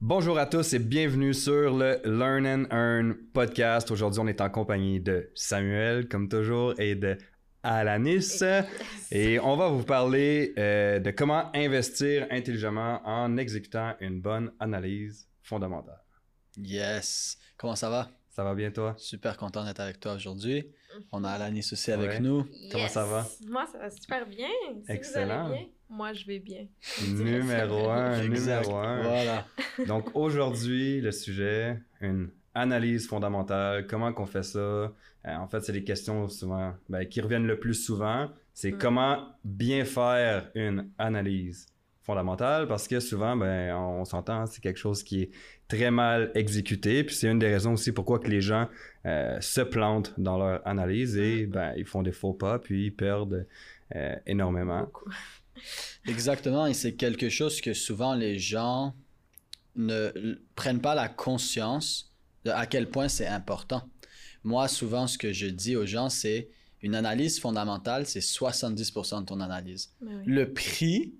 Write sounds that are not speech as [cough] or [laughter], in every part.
Bonjour à tous et bienvenue sur le Learn and Earn podcast. Aujourd'hui, on est en compagnie de Samuel, comme toujours, et de Alanis. Et on va vous parler euh, de comment investir intelligemment en exécutant une bonne analyse fondamentale. Yes. Comment ça va? Ça va bien, toi? Super content d'être avec toi aujourd'hui. On a Alanis aussi Ouais. avec nous. Comment ça va? Moi, ça va super bien. Si Excellent. Vous allez bien, moi, je vais bien. Numéro [laughs] un, [laughs] numéro un. Voilà. Donc aujourd'hui, le sujet, une analyse fondamentale. Comment qu'on fait ça? Euh, en fait, c'est des questions souvent ben, qui reviennent le plus souvent. C'est Mm. comment bien faire une analyse fondamentale? Parce que souvent, ben, on s'entend, c'est quelque chose qui est très mal exécuté. Puis c'est une des raisons aussi pourquoi que les gens euh, se plantent dans leur analyse et Mm. ben, ils font des faux pas puis ils perdent euh, énormément. Beaucoup. [laughs] Exactement. Et c'est quelque chose que souvent les gens ne prennent pas la conscience de à quel point c'est important. Moi, souvent, ce que je dis aux gens, c'est une analyse fondamentale, c'est 70% de ton analyse. Oui. Le prix,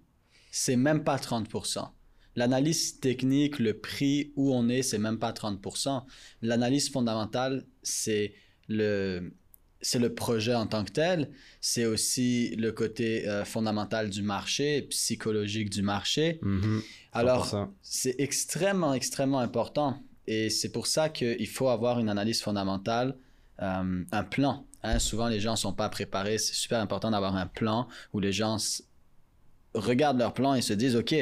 c'est même pas 30%. L'analyse technique, le prix où on est, c'est même pas 30%. L'analyse fondamentale, c'est le, c'est le projet en tant que tel. C'est aussi le côté euh, fondamental du marché, psychologique du marché. Mhm. Alors, 100%. c'est extrêmement, extrêmement important. Et c'est pour ça qu'il faut avoir une analyse fondamentale, euh, un plan. Hein, souvent, les gens ne sont pas préparés. C'est super important d'avoir un plan où les gens regardent leur plan et se disent, OK,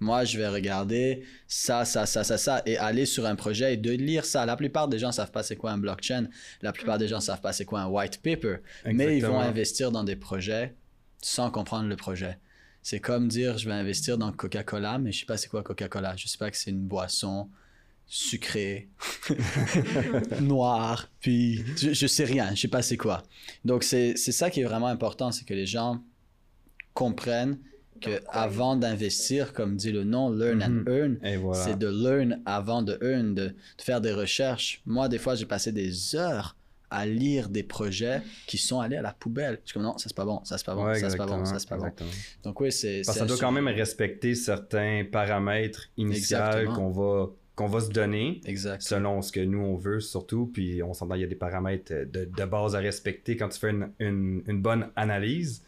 moi, je vais regarder ça, ça, ça, ça, ça, et aller sur un projet et de lire ça. La plupart des gens ne savent pas c'est quoi un blockchain. La plupart des gens ne savent pas c'est quoi un white paper. Mais ils vont investir dans des projets sans comprendre le projet. C'est comme dire je vais investir dans Coca-Cola, mais je sais pas c'est quoi Coca-Cola. Je sais pas que c'est une boisson sucrée, [laughs] noire, puis je, je sais rien, je sais pas c'est quoi. Donc c'est ça qui est vraiment important, c'est que les gens comprennent que Donc, avant d'investir, comme dit le nom, learn and Mhm. earn, voilà. c'est de learn avant de earn, de, de faire des recherches. Moi, des fois, j'ai passé des heures à lire des projets qui sont allés à la poubelle. Je suis comme non, ça c'est pas bon, ça c'est pas bon, Ouais, ça c'est pas bon, ça c'est pas bon. Donc oui, c'est. Parce que ça doit quand même respecter certains paramètres initiaux qu'on va, qu'on va se donner Exact. selon ce que nous on veut surtout. Puis on s'entend, il y a des paramètres de, de base à respecter quand tu fais une, une, une bonne analyse.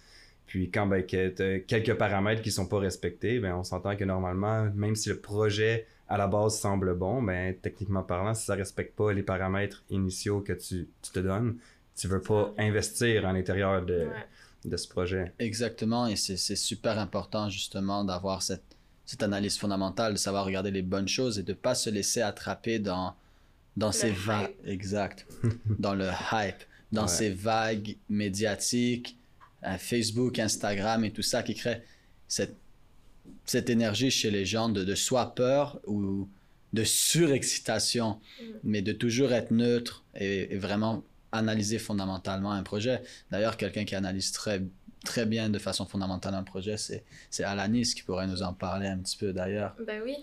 Puis quand ben, que quelques paramètres qui sont pas respectés, ben, on s'entend que normalement, même si le projet à la base semble bon, ben, techniquement parlant, si ça respecte pas les paramètres initiaux que tu, tu te donnes, tu veux pas investir à l'intérieur de, Ouais. de ce projet. Exactement, et c'est c'est super important justement d'avoir cette, cette analyse fondamentale, de savoir regarder les bonnes choses et de pas se laisser attraper dans, dans ces vagues. hype. Exact. [laughs] dans le hype, dans Ouais. ces vagues médiatiques, Facebook, Instagram et tout ça qui crée cette, cette énergie chez les gens de, de soit peur ou de surexcitation, Mm. mais de toujours être neutre et, et vraiment analyser fondamentalement un projet. D'ailleurs, quelqu'un qui analyse très, très bien de façon fondamentale un projet, c'est, c'est Alanis qui pourrait nous en parler un petit peu d'ailleurs. Ben oui.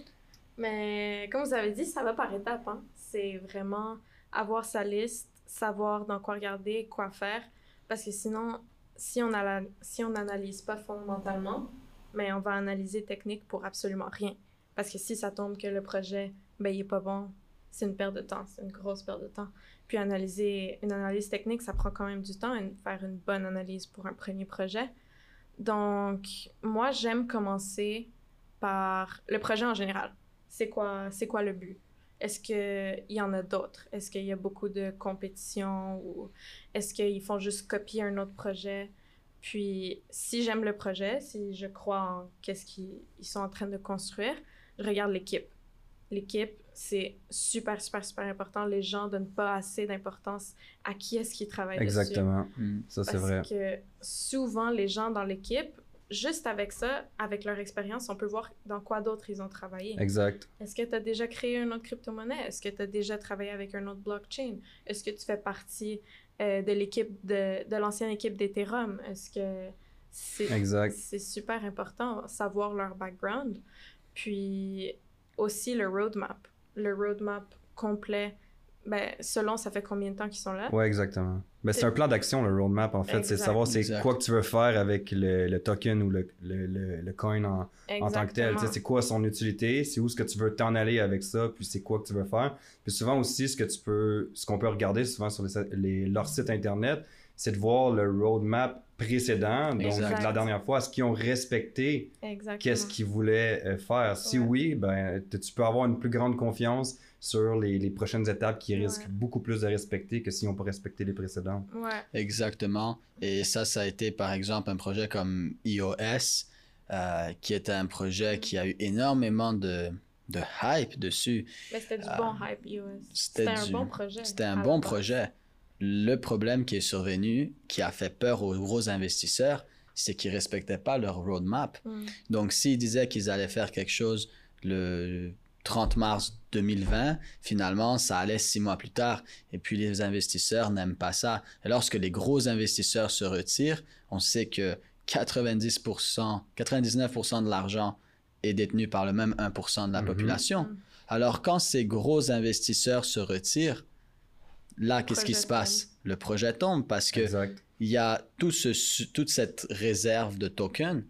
Mais comme vous avez dit, ça va par étapes. Hein. C'est vraiment avoir sa liste, savoir dans quoi regarder, quoi faire. Parce que sinon, si on si on n'analyse pas fondamentalement, mais on va analyser technique pour absolument rien. Parce que si ça tombe que le projet, ben, il est pas bon, c'est une perte de temps, c'est une grosse perte de temps. Puis analyser une analyse technique, ça prend quand même du temps, une- faire une bonne analyse pour un premier projet. Donc, moi, j'aime commencer par le projet en général. C'est quoi, c'est quoi le but? Est-ce qu'il y en a d'autres? Est-ce qu'il y a beaucoup de compétition ou est-ce qu'ils font juste copier un autre projet? Puis, si j'aime le projet, si je crois en qu'est-ce qu'ils ils sont en train de construire, je regarde l'équipe. L'équipe, c'est super, super, super important. Les gens donnent pas assez d'importance à qui est-ce qui travaille dessus. Exactement. Hmm. Ça, c'est Parce vrai. que souvent, les gens dans l'équipe, juste avec ça, avec leur expérience, on peut voir dans quoi d'autre ils ont travaillé. Exact. Est-ce que tu as déjà créé une autre crypto-monnaie? Est-ce que tu as déjà travaillé avec un autre blockchain? Est-ce que tu fais partie euh, de l'équipe de, de l'ancienne équipe d'Ethereum? Est-ce que c'est Exact. c'est super important, savoir leur background? Puis aussi le roadmap. Le roadmap complet, ben, selon ça fait combien de temps qu'ils sont là? Ouais, exactement. Ben, c'est un plan d'action, le roadmap, en fait. C'est savoir c'est quoi que tu veux faire avec le, le token ou le, le, le, le coin en, en tant que tel. Tu sais, c'est quoi son utilité, c'est où est-ce que tu veux t'en aller avec ça, puis c'est quoi que tu veux faire. Puis souvent aussi, ce que tu peux, ce qu'on peut regarder souvent sur les, les- leur site internet, c'est de voir le roadmap précédent, donc Exact. la dernière fois, est-ce qu'ils ont respecté Exactement. qu'est-ce qu'ils voulaient euh, faire. Si Ouais. oui, ben, t- tu peux avoir une plus grande confiance sur les, les prochaines étapes qui Ouais. risquent beaucoup plus de respecter que s'ils n'ont pas respecté les précédentes. Ouais. Exactement. Et ça, ça a été par exemple un projet comme iOS, euh, qui était un projet qui a eu énormément de, de hype dessus. Mais c'était du Ah. bon hype iOS. C'était C'était un bon projet. C'était un bon projet. Le problème qui est survenu, qui a fait peur aux gros investisseurs, c'est qu'ils ne respectaient pas leur roadmap. Mm. Donc, s'ils disaient qu'ils allaient faire quelque chose le 30 mars 2020, finalement, ça allait six mois plus tard. Et puis, les investisseurs n'aiment pas ça. Et lorsque les gros investisseurs se retirent, on sait que 90%, 99% de l'argent est détenu par le même 1% de la Mhm. population. Mm. Alors, quand ces gros investisseurs se retirent, là, qu'est-ce qui se passe? Le projet tombe parce que Exact. il y a tout ce, toute cette réserve de tokens,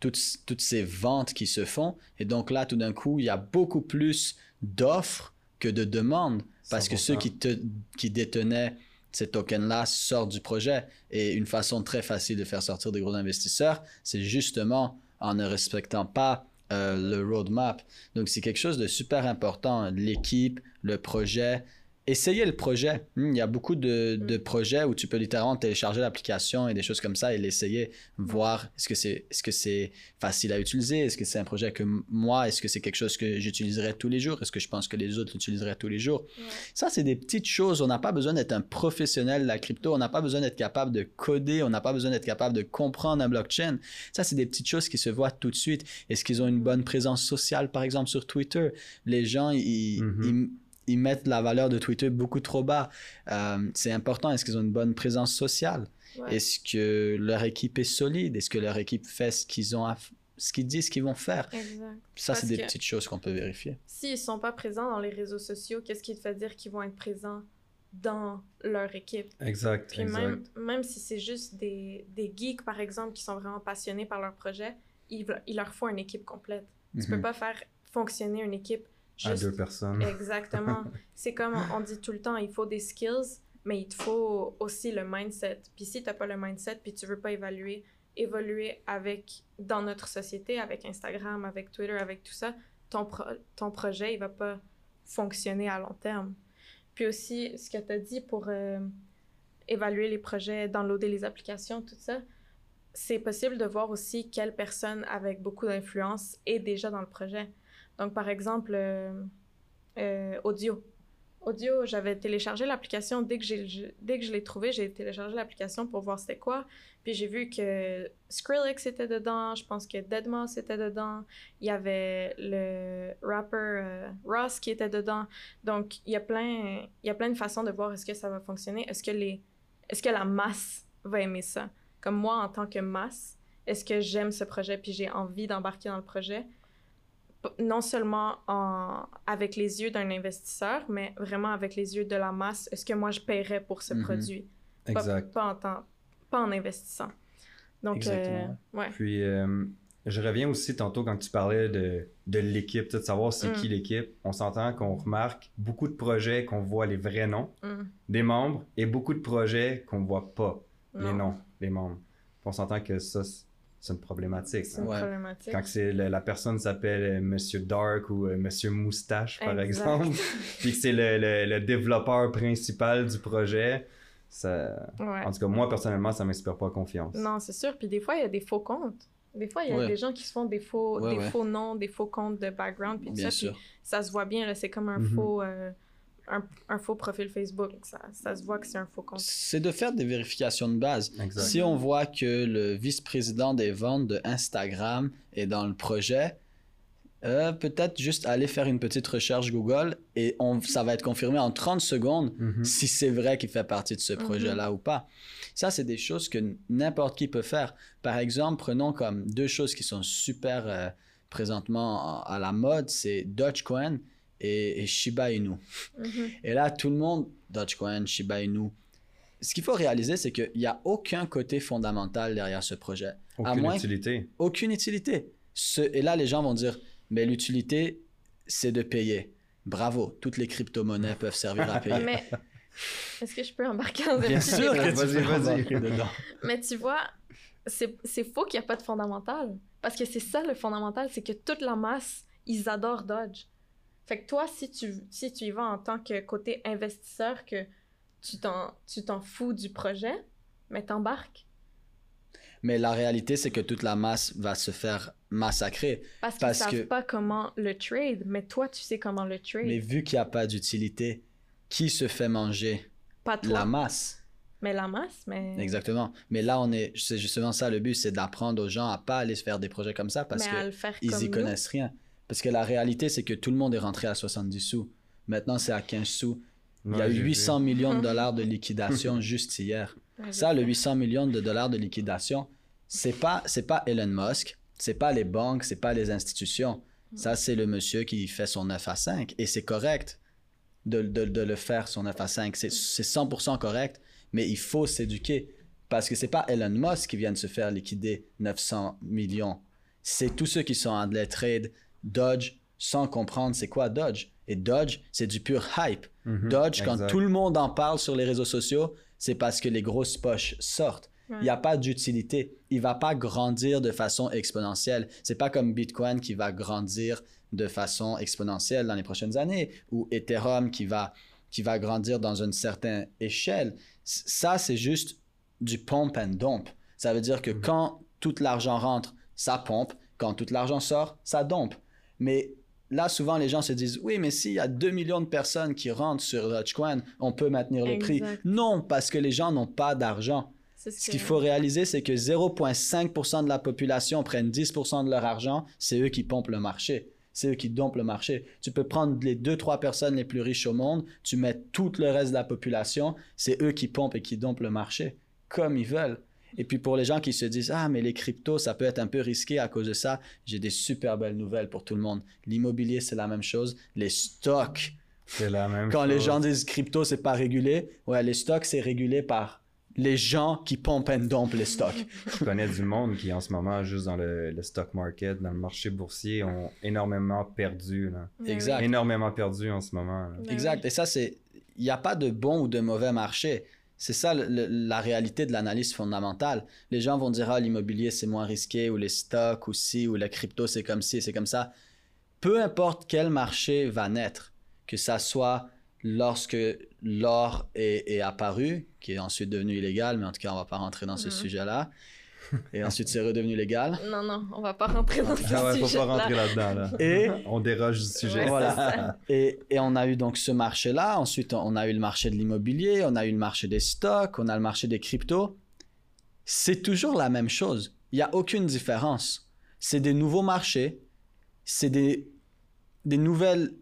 toutes, toutes ces ventes qui se font. Et donc là, tout d'un coup, il y a beaucoup plus d'offres que de demandes parce que ceux 100%. qui, te, qui détenaient ces tokens-là sortent du projet. Et une façon très facile de faire sortir des gros investisseurs, c'est justement en ne respectant pas euh, le roadmap. Donc c'est quelque chose de super important. L'équipe, le projet. Essayez le projet. Hmm, Il y a beaucoup de, de projets où tu peux littéralement télécharger l'application et des choses comme ça et l'essayer, voir est-ce que c'est est-ce que c'est facile à utiliser, est-ce que c'est un projet que moi, est-ce que c'est quelque chose que j'utiliserais tous les jours, est-ce que je pense que les autres l'utiliseraient tous les jours. Ouais. Ça, c'est des petites choses. On n'a pas besoin d'être un professionnel de la crypto. On n'a pas besoin d'être capable de coder. On n'a pas besoin d'être capable de comprendre un blockchain. Ça, c'est des petites choses qui se voient tout de suite. Est-ce qu'ils ont une bonne présence sociale, par exemple, sur Twitter? Les gens, ils, Mhm. ils- ils mettent la valeur de Twitter beaucoup trop bas. Euh, c'est important. Est-ce qu'ils ont une bonne présence sociale? Ouais. Est-ce que leur équipe est solide? Est-ce que leur équipe fait ce qu'ils ont à ce qu'ils disent qu'ils vont faire? Exact. Ça, c'est des petites choses qu'on peut vérifier. S'ils sont pas présents dans les réseaux sociaux, qu'est-ce qui te fait dire qu'ils vont être présents dans leur équipe? Exact. Puis exact. même, même si c'est juste des, des geeks, par exemple, qui sont vraiment passionnés par leur projet, il, il leur faut une équipe complète. Tu peux Mhm. pas faire fonctionner une équipe À juste... deux personnes. Exactement. [laughs] c'est comme on dit tout le temps, il faut des skills, mais il te faut aussi le mindset. Puis si t'as pas le mindset, puis tu veux pas évaluer, évoluer avec, dans notre société, avec Instagram, avec Twitter, avec tout ça, ton, pro- ton projet, il va pas fonctionner à long terme. Puis aussi, ce que tu as dit pour euh, évaluer les projets, downloader les applications, tout ça, c'est possible de voir aussi quelle personne avec beaucoup d'influence est déjà dans le projet. Donc, par exemple, euh, euh, audio. Audio, j'avais téléchargé l'application dès que j'ai je- l'ai trouvé, j'ai téléchargé l'application pour voir c'était quoi. Puis j'ai vu que Skrillex était dedans, je pense que Deadmau5 était dedans, il y avait le rapper euh, Ross qui était dedans. Donc il y a plein il y a plein de façons de voir est-ce que ça va fonctionner, est-ce que les est-ce que la masse va aimer ça? Comme moi en tant que masse, est-ce que j'aime ce projet puis j'ai envie d'embarquer dans le projet? Non seulement en, avec les yeux d'un investisseur, mais vraiment avec les yeux de la masse. Est-ce que moi, je paierais pour ce Mhm. produit? Pas- Exact. Pas, en temps- pas en investissant. Donc, Exactement. euh, ouais. Puis, euh, je reviens aussi tantôt quand tu parlais de, de l'équipe, de savoir c'est Mm. qui l'équipe. On s'entend qu'on remarque beaucoup de projets qu'on voit les vrais noms Mm. des membres et beaucoup de projets qu'on voit pas les noms des membres. On s'entend que ça, c'est une problématique. C'est hein. une Ouais. problématique. Quand c'est le- la personne s'appelle euh, Monsieur Dark ou euh, Monsieur Moustache, par Exact. exemple, [laughs] puis que c'est le, le- le développeur principal du projet, ça... Ouais. en tout cas, moi, personnellement, ça m'inspire pas confiance. Non, c'est sûr. Puis des fois, il y a des faux comptes. Des fois, il y a Ouais. des gens qui se font des faux, Ouais, des ouais. faux noms, des faux comptes de background, puis tout Bien ça. sûr. Puis ça se voit bien, là, c'est comme un, Mhm. faux, euh, un, un faux profil Facebook. Ça, ça se voit que c'est un faux compte. C'est de faire des vérifications de base. Si on voit que le vice-président des ventes de Instagram est dans le projet, euh, peut-être juste aller faire une petite recherche Google et on, ça va être confirmé en 30 secondes Mhm. si c'est vrai qu'il fait partie de ce Mhm. projet-là ou pas. Ça, c'est des choses que n'importe qui peut faire. Par exemple, prenons comme deux choses qui sont super euh, présentement à la mode, c'est Dogecoin et, et Shiba Inu. Mhm. Et là, tout le monde, Dogecoin, Shiba Inu. Ce qu'il faut réaliser, c'est qu'il n'y a aucun côté fondamental derrière ce projet. Aucune moins- utilité. Aucune utilité. Ce- et là, les gens vont dire, mais l'utilité, c'est de payer. Bravo, toutes les crypto-monnaies peuvent servir à payer. Mais est-ce que je peux embarquer dans un Bien petit sûr débat? que tu Vas-y, peux vas-y. dedans. Mais tu vois, c'est c'est faux qu'il n'y a pas de fondamental. Parce que c'est ça le fondamental, c'est que toute la masse, ils adorent Dodge. Fait que toi, si tu, si tu y vas en tant que côté investisseur, que tu t'en tu t'en fous du projet, mais t'embarques. Mais la réalité, c'est que toute la masse va se faire massacrer. Parce qu'ils Parce savent que- pas comment le trade, mais toi, tu sais comment le trade. Mais vu qu'il n'y a pas d'utilité, qui se fait manger Pas toi, La masse? mais la masse. Mais, Exactement. Mais là, on est, c'est justement ça le but, c'est d'apprendre aux gens à pas aller se faire des projets comme ça parce qu'ils comme y nous. connaissent rien. Parce que la réalité, c'est que tout le monde est rentré à 70 sous. Maintenant, c'est à 15 sous. Il y a Ouais, j'ai vu. 800 millions de [laughs] dollars de liquidation juste hier. Ça, le sais. 800 millions de dollars de liquidation, c'est pas, c'est pas Elon Musk, c'est pas les banques, c'est pas les institutions. Ça, c'est le monsieur qui fait son 9 à 5. Et c'est correct de, de- de le faire, son 9 à 5. C'est c'est 100% correct, mais il faut s'éduquer. Parce que c'est pas Elon Musk qui vient de se faire liquider 900 millions. C'est tous ceux qui sont en trade, Dodge, sans comprendre c'est quoi Dodge. Et Dodge, c'est du pur hype. Mhm, Dodge, quand exact. tout le monde en parle sur les réseaux sociaux, c'est parce que les grosses poches sortent. Ouais. Il n'y a pas d'utilité. Il va pas grandir de façon exponentielle. C'est pas comme Bitcoin qui va grandir de façon exponentielle dans les prochaines années ou Ethereum qui va, qui va grandir dans une certaine échelle. C- Ça, c'est juste du pump and dump. Ça veut dire que quand tout l'argent rentre, ça pompe. Quand tout l'argent sort, ça dompe. Mais là, souvent, les gens se disent Oui, mais s'il y a 2 millions de personnes qui rentrent sur Dogecoin, on peut maintenir le prix. Non, parce que les gens n'ont pas d'argent. Ce qu'il faut réaliser, c'est que 0,5% de la population prennent 10% de leur argent, c'est eux qui pompent le marché. C'est eux qui dompent le marché. Tu peux prendre les 2-3 personnes les plus riches au monde, tu mets tout le reste de la population, c'est eux qui pompent et qui dompent le marché, comme ils veulent. Et puis pour les gens qui se disent Ah, mais les cryptos, ça peut être un peu risqué à cause de ça, j'ai des super belles nouvelles pour tout le monde. L'immobilier, c'est la même chose. Les stocks, C'est la même quand les gens disent crypto, c'est pas régulé, ouais, les stocks, c'est régulé par les gens qui pompent and dompent les stocks. Je connais du monde qui, en ce moment, juste dans le, le stock market, dans le marché boursier, ont énormément perdu. Là. Mais Exact. Énormément perdu en ce moment. là. Mais Exact. Et ça, c'est. Il n'y a pas de bon ou de mauvais marché. C'est ça le- le- la réalité de l'analyse fondamentale. Les gens vont dire Ah, l'immobilier, c'est moins risqué, ou les stocks, ou si, ou la crypto, c'est comme ci, c'est comme ça. Peu importe quel marché va naître, que ça soit lorsque l'or est, est apparu, qui est ensuite devenu illégal, mais en tout cas, on va pas rentrer dans ce Mhm. sujet-là. Et ensuite, c'est redevenu légal. [laughs] Non, non, on va pas rentrer dans ce Ah ouais, faut sujet pas rentrer là-dedans. Là. Et On déroge du sujet. Ouais, Voilà. Et, et on a eu donc ce marché-là. Ensuite, on a eu le marché de l'immobilier, on a eu le marché des stocks, on a le marché des cryptos. C'est toujours la même chose. Il n'y a aucune différence. C'est des nouveaux marchés, c'est des, des nouvelles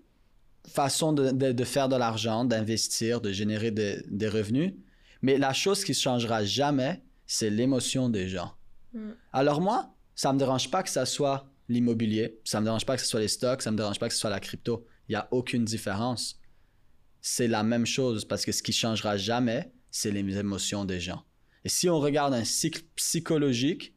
façons de, de- de faire de l'argent, d'investir, de générer de- des revenus. Mais la chose qui ne changera jamais, c'est l'émotion des gens. Mm. Alors moi, ça ne me dérange pas que ça soit l'immobilier, ça ne me dérange pas que ce soit les stocks, ça ne me dérange pas que ce soit la crypto. Il n'y a aucune différence. C'est la même chose parce que ce qui changera jamais, c'est les émotions des gens. Et si on regarde un cycle psychologique,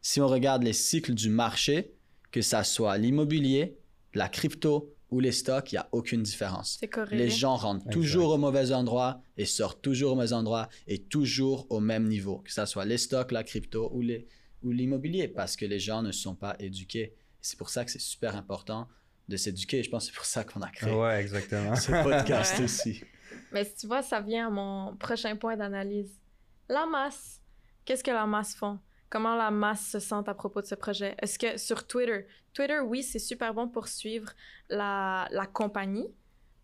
si on regarde les cycles du marché, que ça soit l'immobilier, la crypto ou les stocks, il n'y a aucune différence. Les gens rentrent Exact. toujours au mauvais endroit et sortent toujours au mauvais endroit et toujours au même niveau, que ce soit les stocks, la crypto ou les ou l'immobilier, parce que les gens ne sont pas éduqués. C'est pour ça que c'est super important de s'éduquer. Je pense que c'est pour ça qu'on a créé Ouais, exactement. ce podcast Ouais. aussi. Mais si tu vois, ça vient à mon prochain point d'analyse. La masse. Qu'est-ce que la masse font? Comment la masse se sent à propos de ce projet? Est-ce que sur Twitter, Twitter, oui, c'est super bon pour suivre la, la compagnie,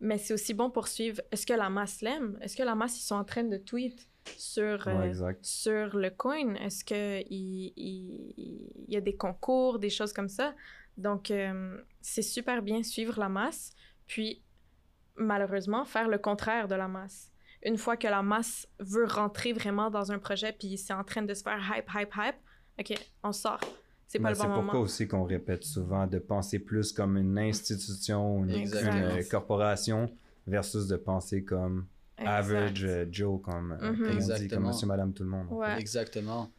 mais c'est aussi bon pour suivre est-ce que la masse l'aime? Est-ce que la masse, ils sont en train de tweet sur, Ouais, euh, sur le coin? Est-ce qu'il il, il- il y a des concours, des choses comme ça? Donc, euh, c'est super bien suivre la masse, puis malheureusement faire le contraire de la masse. Une fois que la masse veut rentrer vraiment dans un projet, puis c'est en train de se faire hype, hype, hype, ok, on sort. c'est pas le c'est bon pourquoi moment. aussi qu'on répète souvent de penser plus comme une institution, une, corporation, versus de penser comme average euh, Joe, comme, euh, Mhm. comme on dit, comme monsieur, madame, tout le monde. Ouais. Exactement.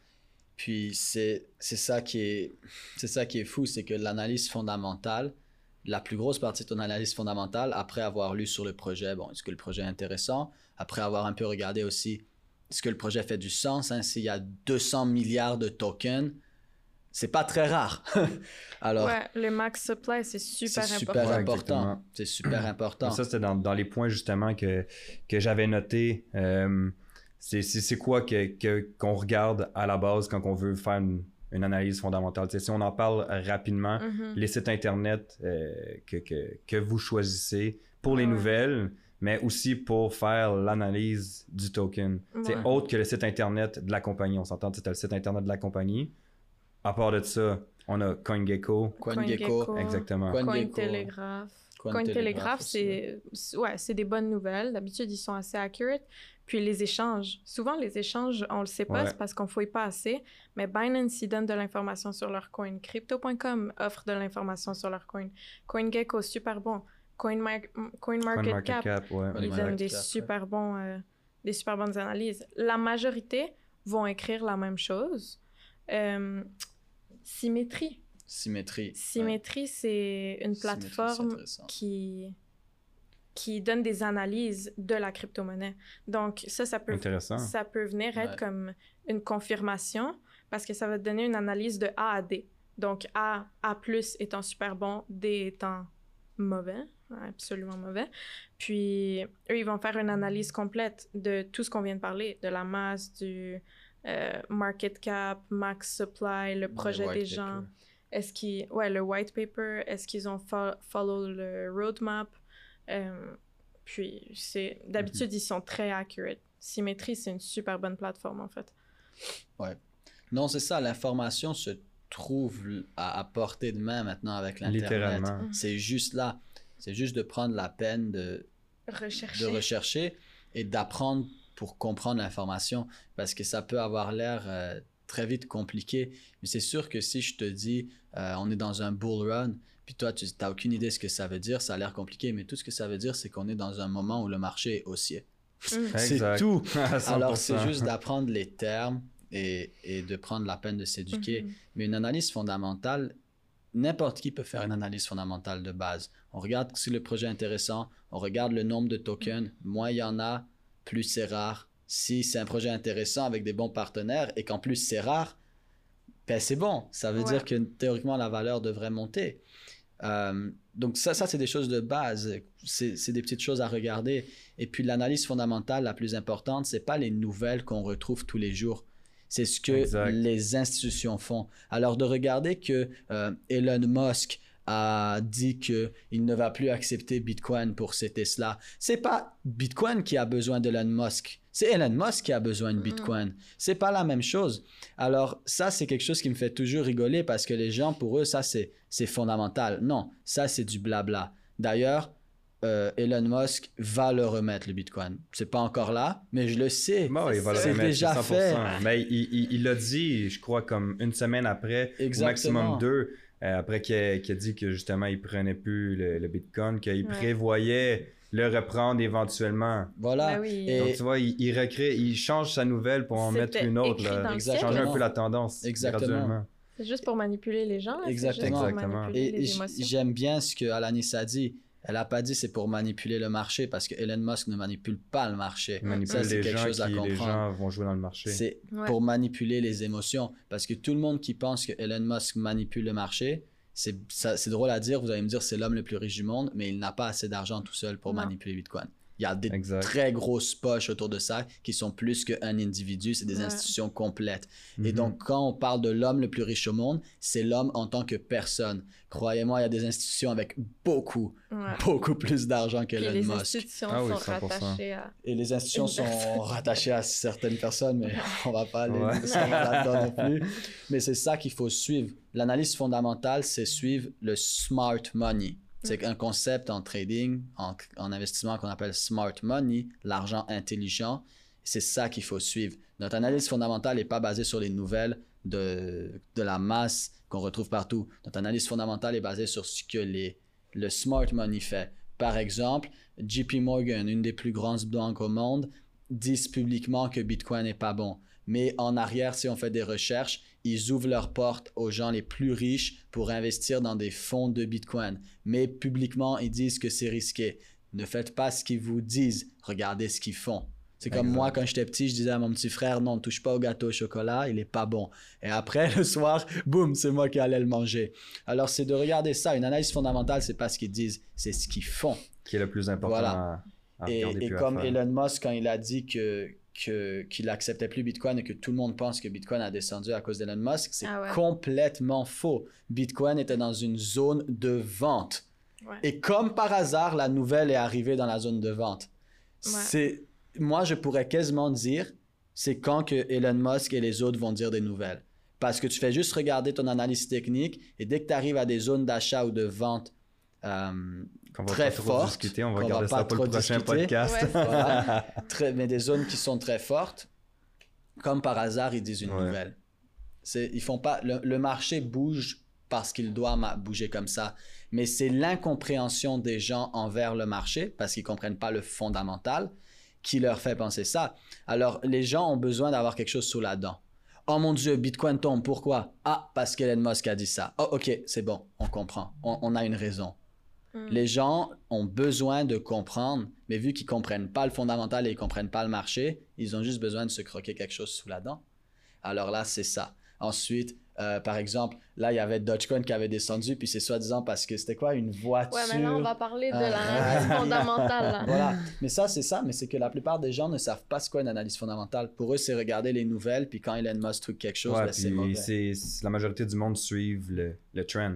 Puis c'est c'est ça qui est c'est ça qui est fou, c'est que l'analyse fondamentale, la plus grosse partie de ton analyse fondamentale, après avoir lu sur le projet, bon, est-ce que le projet est intéressant, après avoir un peu regardé aussi, est-ce que le projet fait du sens, hein, s'il y a 200 milliards de tokens, c'est pas très rare. [laughs] Alors, Ouais, le max supply, c'est super super important. C'est super important. Ça, c'était dans, dans les points justement que, que j'avais noté. Euh, c'est quoi que- que- qu'on regarde à la base quand on veut faire une, une analyse fondamentale. Si on en parle rapidement, Mhm. les sites internet euh, que, que, que vous choisissez pour les Ouais. nouvelles, mais aussi pour faire l'analyse du token. C'est Ouais. autre que le site internet de la compagnie. On s'entend, as le site internet de la compagnie. À part de ça, on a CoinGecko. CoinGecko, Exactement. Coin- Cointelegraph. Cointelegraph c'est c'est- ouais, c'est des bonnes nouvelles. D'habitude, ils sont assez accurate. Puis les échanges. Souvent, les échanges, on le sait pas, Ouais. c'est parce qu'on fouille pas assez. Mais Binance, ils donnent de l'information sur leur coin. Crypto.com offre de l'information sur leur coin. CoinGecko, super bon. CoinMar- CoinMarketCap, CoinMarketCap, ouais. Ouais, ils Ouais. donnent des super bons, euh, des super bonnes analyses. La majorité vont écrire la même chose. Euh, symétrie. Symétrie. ouais. Symétrie, c'est une plateforme qui, qui donne des analyses de la crypto-monnaie. Donc, ça, ça peut, Intéressant. ça peut venir être Ouais. comme une confirmation parce que ça va te donner une analyse de A à D. Donc, A, A+, étant super bon, D étant mauvais, absolument mauvais. Puis, eux, ils vont faire une analyse complète de tout ce qu'on vient de parler, de la masse, du euh, market cap, max supply, le projet des gens. Est-ce qu'ils... Ouais, le white paper, est-ce qu'ils ont fo- follow le roadmap? Euh, puis, c'est... D'habitude, ils sont très accurate. Symétrie, c'est une super bonne plateforme, en fait. Non, c'est ça, l'information se trouve à, à portée de main maintenant avec l'Internet. Littéralement. C'est juste là. C'est juste de prendre la peine de, Rechercher. de rechercher et d'apprendre pour comprendre l'information parce que ça peut avoir l'air euh, très vite compliqué. Mais c'est sûr que si je te dis euh, on est dans un bull run, puis toi tu n'as aucune idée de ce que ça veut dire, ça a l'air compliqué, mais tout ce que ça veut dire c'est qu'on est dans un moment où le marché est haussier. Mm. C'est tout. [laughs] Alors 100%. c'est juste d'apprendre les termes et, et de prendre la peine de s'éduquer. Mhm. Mais une analyse fondamentale, n'importe qui peut faire une analyse fondamentale de base. On regarde si le projet est intéressant, on regarde le nombre de tokens. Moins il y en a, plus c'est rare. Si c'est un projet intéressant avec des bons partenaires et qu'en plus c'est rare, ben c'est bon. Ça veut Ouais. dire que théoriquement la valeur devrait monter. Euh, donc ça, ça c'est des choses de base. C'est des petites choses à regarder. Et puis l'analyse fondamentale la plus importante, c'est pas les nouvelles qu'on retrouve tous les jours. C'est ce que Exact. les institutions font. Alors de regarder que euh, Elon Musk a dit que il ne va plus accepter Bitcoin pour ses Tesla. C'est pas Bitcoin qui a besoin d'Elon Musk. C'est Elon Musk qui a besoin de Mhm. Bitcoin. C'est pas la même chose. Alors ça c'est quelque chose qui me fait toujours rigoler parce que les gens pour eux ça c'est c'est fondamental. Non, ça c'est du blabla. D'ailleurs, euh, Elon Musk va le remettre le Bitcoin. C'est pas encore là, mais je le sais. Bon, il va le C'est remettre, déjà 100%. fait. Mais il il- il l'a dit, je crois, comme une semaine après, au maximum deux, euh, après qu'il a, dit que justement, il prenait plus le, le Bitcoin, qu'il Ouais. prévoyait le reprendre éventuellement. Voilà. Ben oui. Et- Donc, tu vois, il, il recrée, il change sa nouvelle pour en mettre une autre. écrit Là. Changer un peu la tendance. Exactement. graduellement. C'est juste pour manipuler les gens. Exactement. juste pour Exactement. manipuler Et j'aime bien ce que Alanis a dit. Elle a pas dit c'est pour manipuler le marché parce que Elon Musk ne manipule pas le marché. Il manipule Ça, c'est quelque gens chose à qui, les comprendre. gens vont jouer dans le marché. C'est Ouais. pour manipuler les émotions. Parce que tout le monde qui pense que Elon Musk manipule le marché, c'est drôle à dire, vous allez me dire c'est l'homme le plus riche du monde, mais il n'a pas assez d'argent tout seul pour Non. manipuler Bitcoin. Il y a des Exact. très grosses poches autour de ça qui sont plus qu'un individu, c'est des Ouais. institutions complètes. Et Mhm. donc, quand on parle de l'homme le plus riche au monde, c'est l'homme en tant que personne. Croyez-moi, il y a des institutions avec beaucoup, Ouais. beaucoup plus d'argent qu'Elon les Musk. institutions Ah oui, sont 100%. rattachées à... Et les institutions sont rattachées à certaines personnes, mais on va pas aller Ouais. là-dedans non plus. Mais c'est ça qu'il faut suivre. L'analyse fondamentale, c'est suivre le smart money. C'est un concept en trading, en, en investissement qu'on appelle smart money, l'argent intelligent. C'est ça qu'il faut suivre. Notre analyse fondamentale n'est pas basée sur les nouvelles, de, de la masse qu'on retrouve partout. Notre analyse fondamentale est basée sur ce que les, le smart money fait. Par exemple, JP Morgan, une des plus grandes banques au monde, disent publiquement que Bitcoin n'est pas bon. Mais en arrière, si on fait des recherches, ils ouvrent leurs portes aux gens les plus riches pour investir dans des fonds de Bitcoin. Mais publiquement, ils disent que c'est risqué. Ne faites pas ce qu'ils vous disent, regardez ce qu'ils font. C'est comme moi, quand j'étais petit, je disais à mon petit frère, non, ne touche pas au gâteau au chocolat, il est pas bon. Et après, [laughs] le soir, boum, c'est moi qui allais le manger. Alors, c'est de regarder ça. Une analyse fondamentale, c'est pas ce qu'ils disent, c'est ce qu'ils font. Qui est le plus important Voilà. à, à Et, comme. Elon Musk, quand il a dit que que- qu'il acceptait plus Bitcoin et que tout le monde pense que Bitcoin a descendu à cause d'Elon Musk, c'est Ah ouais. complètement faux. Bitcoin était dans une zone de vente. Ouais. Et comme par hasard, la nouvelle est arrivée dans la zone de vente. Ouais. C'est, moi, je pourrais quasiment dire, c'est quand que Elon Musk et les autres vont dire des nouvelles. Parce que tu fais juste regarder ton analyse technique et dès que tu arrives à des zones d'achat ou de vente euh, va très pas trop forte, discuter, on va qu'on garder va ça pas pour le trop prochain discuter. podcast. Ouais. Voilà. [laughs] très, mais des zones qui sont très fortes, comme par hasard, ils disent une Ouais. nouvelle. Ils font pas, le, le marché bouge parce qu'il doit bouger comme ça. Mais c'est l'incompréhension des gens envers le marché, parce qu'ils comprennent pas le fondamental, qui leur fait penser ça. Alors, les gens ont besoin d'avoir quelque chose sous la dent. Oh mon Dieu, Bitcoin tombe, pourquoi? Ah, parce qu'Elon Musk a dit ça. Oh, ok, c'est bon, on comprend. On, on a une raison. Mm. Les gens ont besoin de comprendre, mais vu qu'ils comprennent pas le fondamental et ils comprennent pas le marché, ils ont juste besoin de se croquer quelque chose sous la dent. Alors là, c'est ça. Ensuite, euh, par exemple, là, il y avait Dogecoin qui avait descendu, puis c'est soi-disant parce que c'était quoi, une voiture. Ouais, là, on va parler de Ah. l'analyse fondamentale. là. [laughs] Voilà. Mais ça, c'est ça, mais c'est que la plupart des gens ne savent pas ce qu'est une analyse fondamentale. Pour eux, c'est regarder les nouvelles, puis quand Elon Musk trouve quelque chose, Ouais, ben, mauvais. c'est- la majorité du monde suivent le, le trend.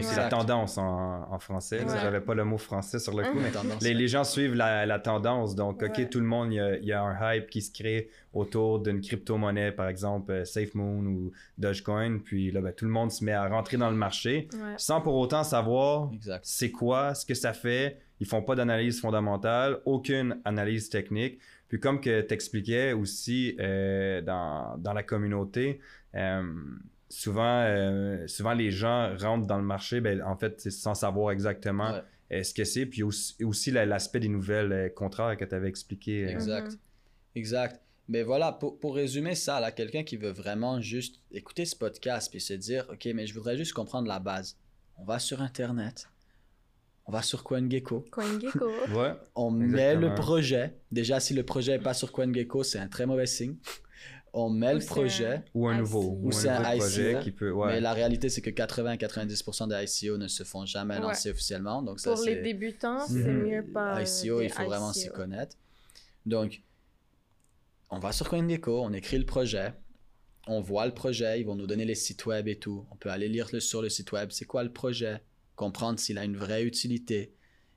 C'est la tendance en, en français. Ouais. J'avais pas le mot français sur le coup, mais Tendance. les, les gens suivent la, la tendance. Donc, OK, Ouais. tout le monde, il y a, il y a un hype qui se crée autour d'une crypto-monnaie, par exemple euh, SafeMoon ou Dogecoin. Puis là, ben, tout le monde se met à rentrer dans le marché Ouais. sans pour autant savoir c'est quoi, ce que ça fait. Ils font pas d'analyse fondamentale, aucune analyse technique. Puis comme que t'expliquais aussi euh, dans, dans la communauté, euh, souvent, euh, souvent les gens rentrent dans le marché, ben, en fait, sans savoir exactement Ouais. euh, ce que c'est. Puis aussi, aussi la- l'aspect des nouvelles euh, contraires que tu avais expliqué. euh. Exact. Mhm. Exact. Mais voilà, pour, pour résumer ça, là, quelqu'un qui veut vraiment juste écouter ce podcast puis se dire, OK, mais je voudrais juste comprendre la base. On va sur Internet, on va sur CoinGecko, CoinGecko. [laughs] Ouais. on met le projet. Déjà, si le projet n'est pas sur CoinGecko, c'est un très mauvais signe. On met Ou le c'est projet. Ou un ICO. nouveau, Ou c'est un un projet ICO, qui peut. Ouais. Mais la réalité, c'est que 80-90% des ICO ne se font jamais Ouais. lancer officiellement. Donc ça, Pour les c'est- débutants, c'est Mhm. mieux pas. ICO, il faut vraiment s'y connaître. Donc, on va sur CoinGecko, on écrit le projet, on voit le projet, ils vont nous donner les sites web et tout. On peut aller lire le- sur le site web, c'est quoi le projet, comprendre s'il a une vraie utilité,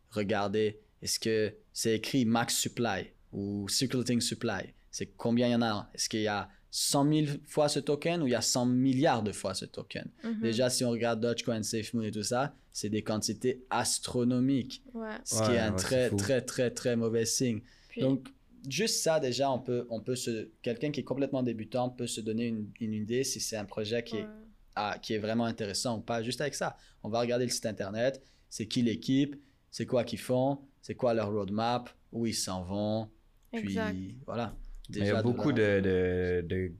regarder est-ce que c'est écrit max supply ou circulating supply, c'est combien il y en a, est-ce qu'il y a 100 000 fois ce token ou il y a 100 milliards de fois ce token? Mhm. Déjà, si on regarde Dogecoin, SafeMoon et tout ça, c'est des quantités astronomiques Ouais. ce qui Ouais, est un ouais, très, très, très, très mauvais signe. Puis, Donc, juste ça, déjà, on peut, on peut se, quelqu'un qui est complètement débutant peut se donner une, une idée si c'est un projet qui, est, qui est vraiment intéressant ou pas. Juste avec ça, on va regarder le site internet, c'est qui l'équipe, c'est quoi qu'ils font, c'est quoi leur roadmap, où ils s'en vont? Puis, Exact. voilà. Il y a beaucoup de, de, de,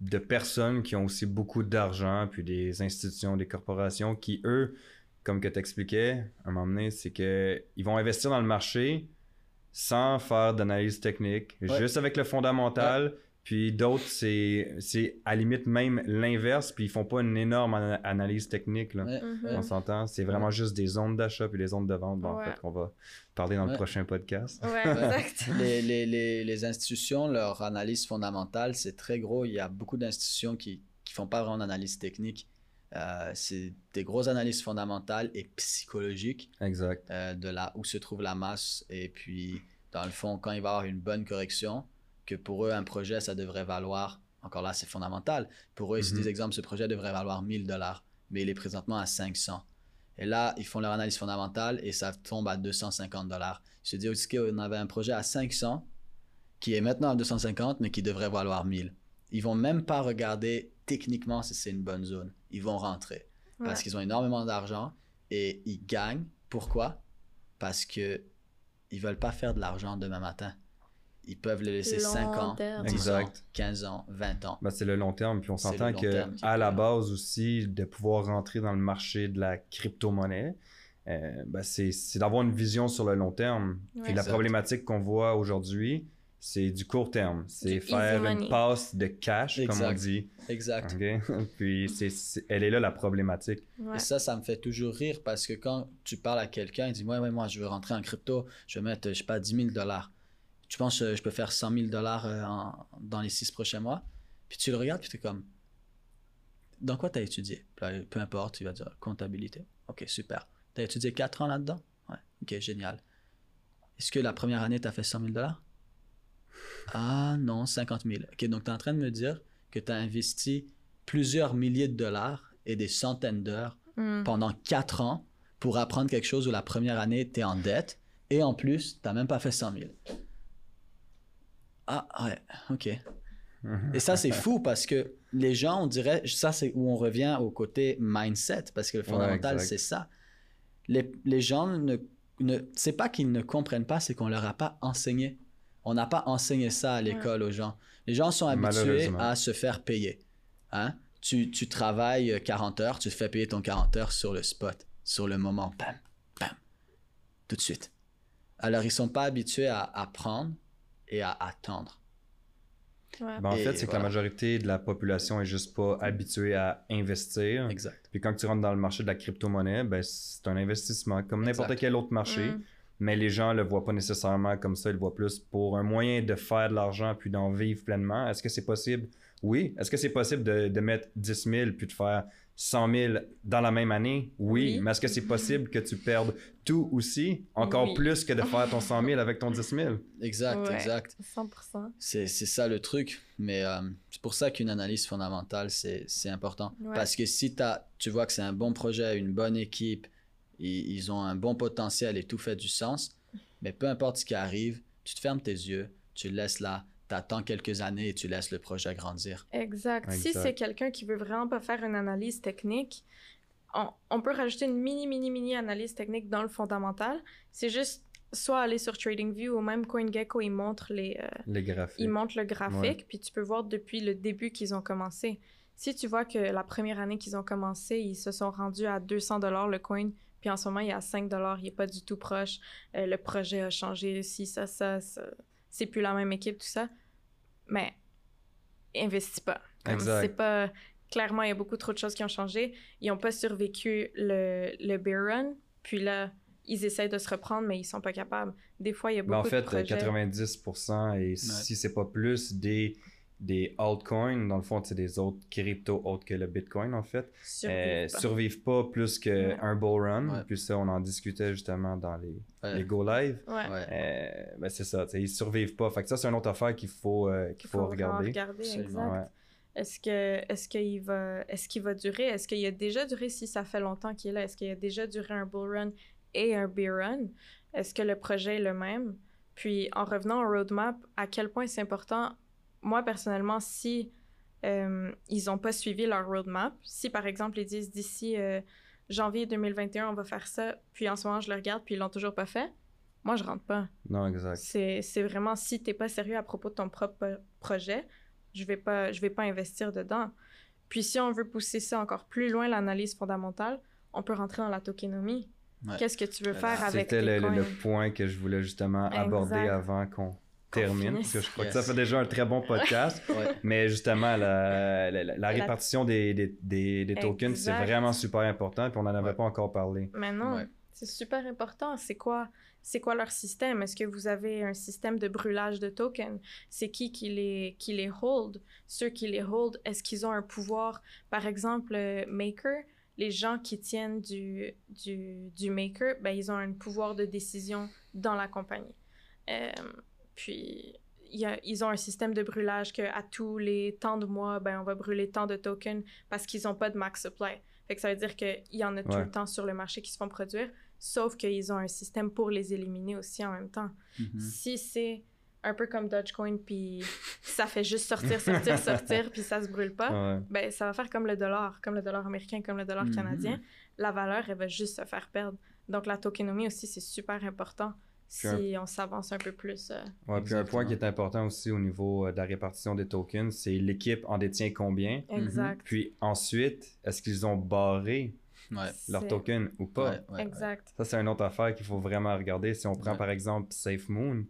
de personnes qui ont aussi beaucoup d'argent, puis des institutions, des corporations qui, eux, comme que tu expliquais à un moment donné, c'est qu'ils vont investir dans le marché sans faire d'analyse technique, Ouais. juste avec le fondamental. Puis d'autres, c'est c'est à la limite même l'inverse, puis ils font pas une énorme ana- analyse technique. Là. Ouais, Mhm. ouais. On s'entend, c'est vraiment juste des zones d'achat puis des zones de vente, bon, en fait, qu'on va parler dans Ouais. le prochain podcast. Ouais, [laughs] exact. [laughs] les, les, les, les institutions, leur analyse fondamentale, c'est très gros. Il y a beaucoup d'institutions qui ne font pas vraiment d'analyse technique. Euh, c'est des grosses analyses fondamentales et psychologiques Exact. euh, de là où se trouve la masse. Et puis, dans le fond, quand il va y avoir une bonne correction, que pour eux, un projet, ça devrait valoir, encore là, c'est fondamental. Pour eux, ils se Mhm. disent, exemple, ce projet devrait valoir 1000 dollars, mais il est présentement à 500. Et là, ils font leur analyse fondamentale et ça tombe à 250 dollars. Ils se disent aussi qu'on avait un projet à 500 qui est maintenant à 250, mais qui devrait valoir 1000. Ils vont même pas regarder techniquement, si c'est une bonne zone, ils vont rentrer. Ouais. Parce qu'ils ont énormément d'argent et ils gagnent. Pourquoi? Parce que ils veulent pas faire de l'argent demain matin. Ils peuvent le laisser Long 5 ans, terme. 10 Exact. ans, 15 ans, 20 ans. Ben, c'est le long terme. Puis on s'entend que terme à la base aussi, de pouvoir rentrer dans le marché de la crypto-monnaie, euh, ben, c'est c'est d'avoir une vision sur le long terme. Ouais. Puis la problématique qu'on voit aujourd'hui, c'est du court terme. C'est faire une passe de cash, comme on dit. Exact. [laughs] Puis c'est c'est- elle est là la problématique. Ouais. Et ça, ça me fait toujours rire parce que quand tu parles à quelqu'un, il dit Ouais, ouais, moi, je veux rentrer en crypto, je vais mettre, je sais pas, 10 000 dollars. Tu penses que je peux faire 100 000 dollars euh, dans les six prochains mois Puis tu le regardes, puis tu es comme Dans quoi tu as étudié Peu importe, tu vas dire comptabilité. Ok, super. Tu as étudié 4 ans là-dedans? Ouais, ok, génial. Est-ce que la première année, tu as fait 100 000 dollars? Ah non, 50 000. Ok, donc tu es en train de me dire que tu as investi plusieurs milliers de dollars et des centaines d'heures Mm. pendant 4 ans pour apprendre quelque chose où la première année, tu es en dette et en plus, tu même pas fait 100 000. Ah, ouais, ok. Et ça, c'est fou parce que les gens, on dirait, ça, c'est où on revient au côté mindset parce que le fondamental, c'est ça. Les, les gens ne. ne c'est pas qu'ils ne comprennent pas, c'est qu'on leur a pas enseigné. On n'a pas enseigné ça à l'école aux gens. Les gens sont habitués à se faire payer. Hein? Tu, tu travailles 40 heures, tu te fais payer ton 40 heures sur le spot, sur le moment. Bam, bam. Tout de suite. Alors, ils sont pas habitués à apprendre et à attendre. Ouais. Ben, en Et fait, c'est que la majorité de la population est juste pas habituée à investir. Exact. Puis quand tu rentres dans le marché de la crypto-monnaie, ben, c'est un investissement comme n'importe quel autre marché. Mm. Mais les gens le voient pas nécessairement comme ça, ils le voient plus pour un moyen de faire de l'argent puis d'en vivre pleinement. Est-ce que c'est possible? Oui. Est-ce que c'est possible de, de mettre 10 000 puis de faire 100 000 dans la même année? Oui. Oui. Mais est-ce que c'est possible que tu perdes tout aussi, encore Oui. plus que de [laughs] faire ton 100 000 avec ton 10 000? Exact, Ouais. exact. 100%. C'est c'est ça le truc. Mais euh, c'est pour ça qu'une analyse fondamentale, c'est c'est important. Ouais. Parce que si as, tu vois que c'est un bon projet, une bonne équipe, ils, ils ont un bon potentiel et tout fait du sens, mais peu importe ce qui arrive, tu te fermes tes yeux, tu le laisses là, tu attends quelques années et tu laisses le projet grandir. Exact. Si c'est quelqu'un qui veut vraiment pas faire une analyse technique, on, on peut rajouter une mini, mini, mini analyse technique dans le fondamental. C'est juste soit aller sur TradingView ou même CoinGecko, ils montrent, les, euh, Les graphiques. ils montrent le graphique, puis tu peux voir depuis le début qu'ils ont commencé. Si tu vois que la première année qu'ils ont commencé, ils se sont rendus à 200 dollars le coin, puis en ce moment, il est à 5 dollars, il est pas du tout proche. Euh, le projet a changé, si, ça, ça, ça. C'est plus la même équipe, tout ça. Mais investis pas. C'est pas... Clairement, il y a beaucoup trop de choses qui ont changé. Ils ont pas survécu le, le bear run, puis là, ils essayent de se reprendre, mais ils sont pas capables. Des fois, il y a beaucoup Ben, en fait, de projets... 90% et si c'est pas plus des, des altcoins, dans le fond, c'est des autres cryptos autres que le Bitcoin, en fait, survivent euh, pas. survivent pas plus qu'un Ouais. bull run. Ouais. Puis ça, on en discutait justement dans les, Ouais. les Go Live. Ouais. Euh, ben c'est ça, tu sais, ils survivent pas. Fait que ça, c'est une autre affaire qu'il faut, euh, qu'il faut, regarder. regarder, exact. Est-ce que est-ce qu'il va est-ce qu'il va durer? Est-ce qu'il a déjà duré si ça fait longtemps qu'il est là Est-ce qu'il a déjà duré un bull run et un bear run? Est-ce que le projet est le même? Puis en revenant au roadmap, à quel point c'est important Moi personnellement, si euh, ils n'ont pas suivi leur roadmap, si par exemple ils disent d'ici euh, janvier 2021 on va faire ça, puis en ce moment je le regarde puis ils l'ont toujours pas fait, moi je rentre pas. Non, exact. C'est c'est vraiment si t'es pas sérieux à propos de ton propre projet, je vais pas je vais pas investir dedans. Puis si on veut pousser ça encore plus loin l'analyse fondamentale, on peut rentrer dans la tokenomie. Ouais. Qu'est-ce que tu veux faire avec C'était le, point que je voulais justement aborder avant qu'on termine. parce que je crois Yes. que ça fait déjà un très bon podcast. Ouais. Mais justement, la, la- la- la La- répartition des, des, des- des tokens, c'est vraiment super important. Puis on n'en avait Ouais. pas encore parlé. Mais non, Ouais. c'est super important. C'est quoi, c'est quoi leur système? Est-ce que vous avez un système de brûlage de tokens? C'est qui qui les, qui les hold? Ceux qui les hold, est-ce qu'ils ont un pouvoir? Par exemple, euh, Maker, les gens qui tiennent du, du, du Maker, ben, ils ont un pouvoir de décision dans la compagnie. Euh, puis, il y a- ils ont un système de brûlage que à tous les temps de mois, ben, on va brûler tant de tokens parce qu'ils n'ont pas de max supply. Fait que ça veut dire qu'il y en a tout le temps sur le marché qui se font produire, sauf qu'ils ont un système pour les éliminer aussi en même temps. Mhm. Si c'est un peu comme Dogecoin, puis ça fait juste sortir, sortir, [laughs] sortir, puis ça se brûle pas, Ouais. ben ça va faire comme le dollar, comme le dollar américain, comme le dollar Mhm. canadien. La valeur, elle va juste se faire perdre. Donc la tokenomie aussi, c'est super important si on s'avance un peu plus. euh, Ouais, puis un point qui est important aussi au niveau euh, de la répartition des tokens, c'est l'équipe en détient combien? exact. Puis ensuite, est-ce qu'ils ont barré Ouais. leur token ou pas? Ouais, ouais, Exact. Ça, c'est une autre affaire qu'il faut vraiment regarder. Si on prend Ouais. par exemple SafeMoon,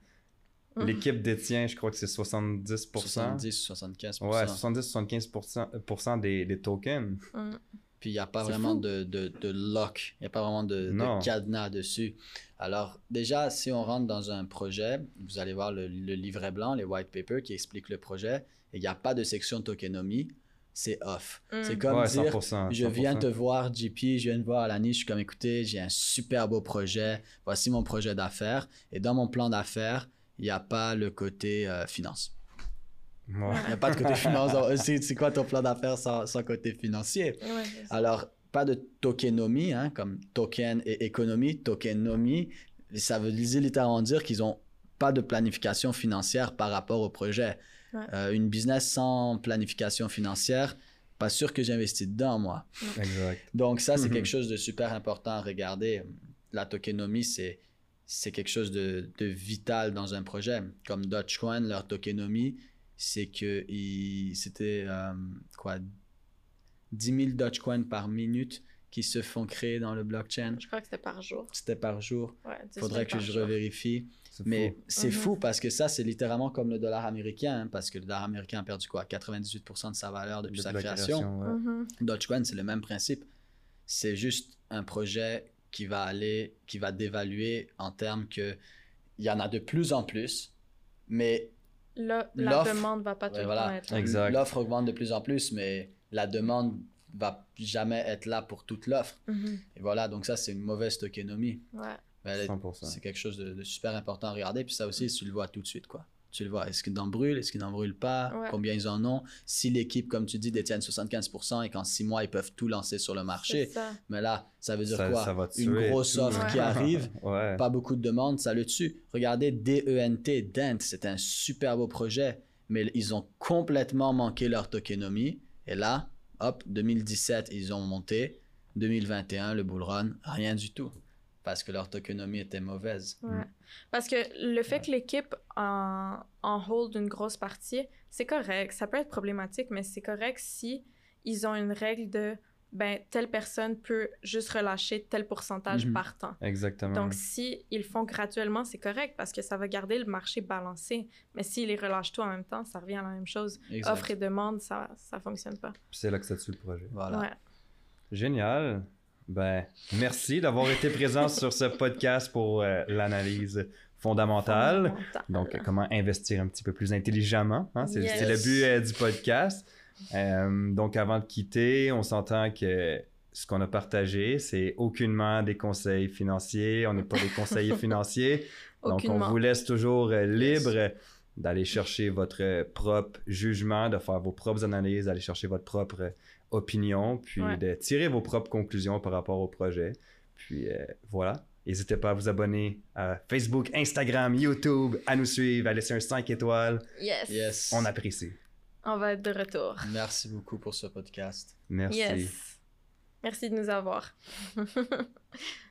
Mhm. l'équipe détient, je crois que c'est 70%. 70 75 Ouais, 70-75% des, des tokens. Mm. Puis il n'y a pas vraiment de, de, de lock, il n'y a pas vraiment de, cadenas dessus. Alors déjà, si on rentre dans un projet, vous allez voir le, le livret blanc, les white papers qui expliquent le projet, et il n'y a pas de section tokenomie, c'est off. Mm. C'est comme ouais, dire, 100%. je viens 100%. te voir, JP, je viens te voir Alani, je suis comme, écoutez, j'ai un super beau projet, voici mon projet d'affaires, et dans mon plan d'affaires, il n'y a pas le côté euh, finance. Ouais. Il n'y a pas de côté finance. C'est c'est quoi ton plan d'affaires sans, sans côté financier? Ouais. Alors, pas de tokenomie, hein, comme token et économie. Tokenomie, ça veut littéralement dire qu'ils n'ont pas de planification financière par rapport au projet. Ouais. Euh, une business sans planification financière, pas sûr que j'investis dedans, moi. Exact. Donc, ça, c'est [laughs] quelque chose de super important à regarder. La tokenomie, c'est c'est quelque chose de, de vital dans un projet. Comme Dogecoin, leur tokenomie, c'est que c'était euh, quoi 10 000 Dogecoin par minute qui se font créer dans le blockchain. Je crois que c'était par jour. C'était par jour. Ouais, 10 Faudrait 000 que je jour. revérifie. Mais c'est Mhm. fou parce que ça, c'est littéralement comme le dollar américain, hein, parce que le dollar américain a perdu quoi 98% de sa valeur depuis sa création. ouais. Mhm. Dogecoin, c'est le même principe. C'est juste un projet qui va aller, qui va dévaluer en termes que il y en a de plus en plus, mais Là, la L'offre- demande va pas tout ouais, le voilà. temps être là. Exact. l'offre augmente de plus en plus, mais la demande va jamais être là pour toute l'offre. Mhm. Et voilà, donc ça, c'est une mauvaise tokenomie. Ouais. 100%. C'est quelque chose de, de super important à regarder. Puis ça aussi, tu le vois tout de suite, quoi. Tu le vois. Est-ce qu'ils en brûlent? Est-ce qu'ils n'en brûlent pas? Ouais. Combien ils en ont? Si l'équipe, comme tu dis, détienne 75% et qu'en six mois, ils peuvent tout lancer sur le marché. Mais là, ça veut dire Ça- quoi? ça va Une grosse offre Ouais. qui [laughs] arrive, Ouais. pas beaucoup de demandes, ça le tue. Regardez DENT, Dent, c'est un super beau projet, mais ils ont complètement manqué leur tokenomie. Et là, hop, 2017, ils ont monté. 2021, le bull run, rien du tout. Parce que leur tokenomie était mauvaise. Ouais. Parce que le fait que l'équipe en, en hold une grosse partie, c'est correct. Ça peut être problématique, mais c'est correct si ils ont une règle de ben telle personne peut juste relâcher tel pourcentage Mhm. par temps. Exactement. Donc, si ils le font graduellement, c'est correct parce que ça va garder le marché balancé. Mais s'ils les relâchent tout en même temps, ça revient à la même chose. Exact. Offre et demande, ça ça fonctionne pas. Puis c'est là que ça tue le projet. Voilà. Ouais. Génial. Ben, merci d'avoir été présent sur ce podcast pour euh, l'analyse fondamentale. Fondamental. Donc, comment investir un petit peu plus intelligemment. hein, C'est Yes. le but euh, du podcast. Euh, donc, avant de quitter, on s'entend que ce qu'on a partagé, c'est aucunement des conseils financiers. On n'est pas des conseillers [laughs] financiers. Donc, on vous laisse toujours libre d'aller chercher votre propre jugement, de faire vos propres analyses, d'aller chercher votre propre opinion, puis Ouais. de tirer vos propres conclusions par rapport au projet. Puis euh, voilà. N'hésitez pas à vous abonner à Facebook, Instagram, YouTube, à nous suivre, à laisser un 5 étoiles. Yes. Yes. On apprécie. On va être de retour. Merci beaucoup pour ce podcast. Merci. Yes. Merci de nous avoir. [laughs]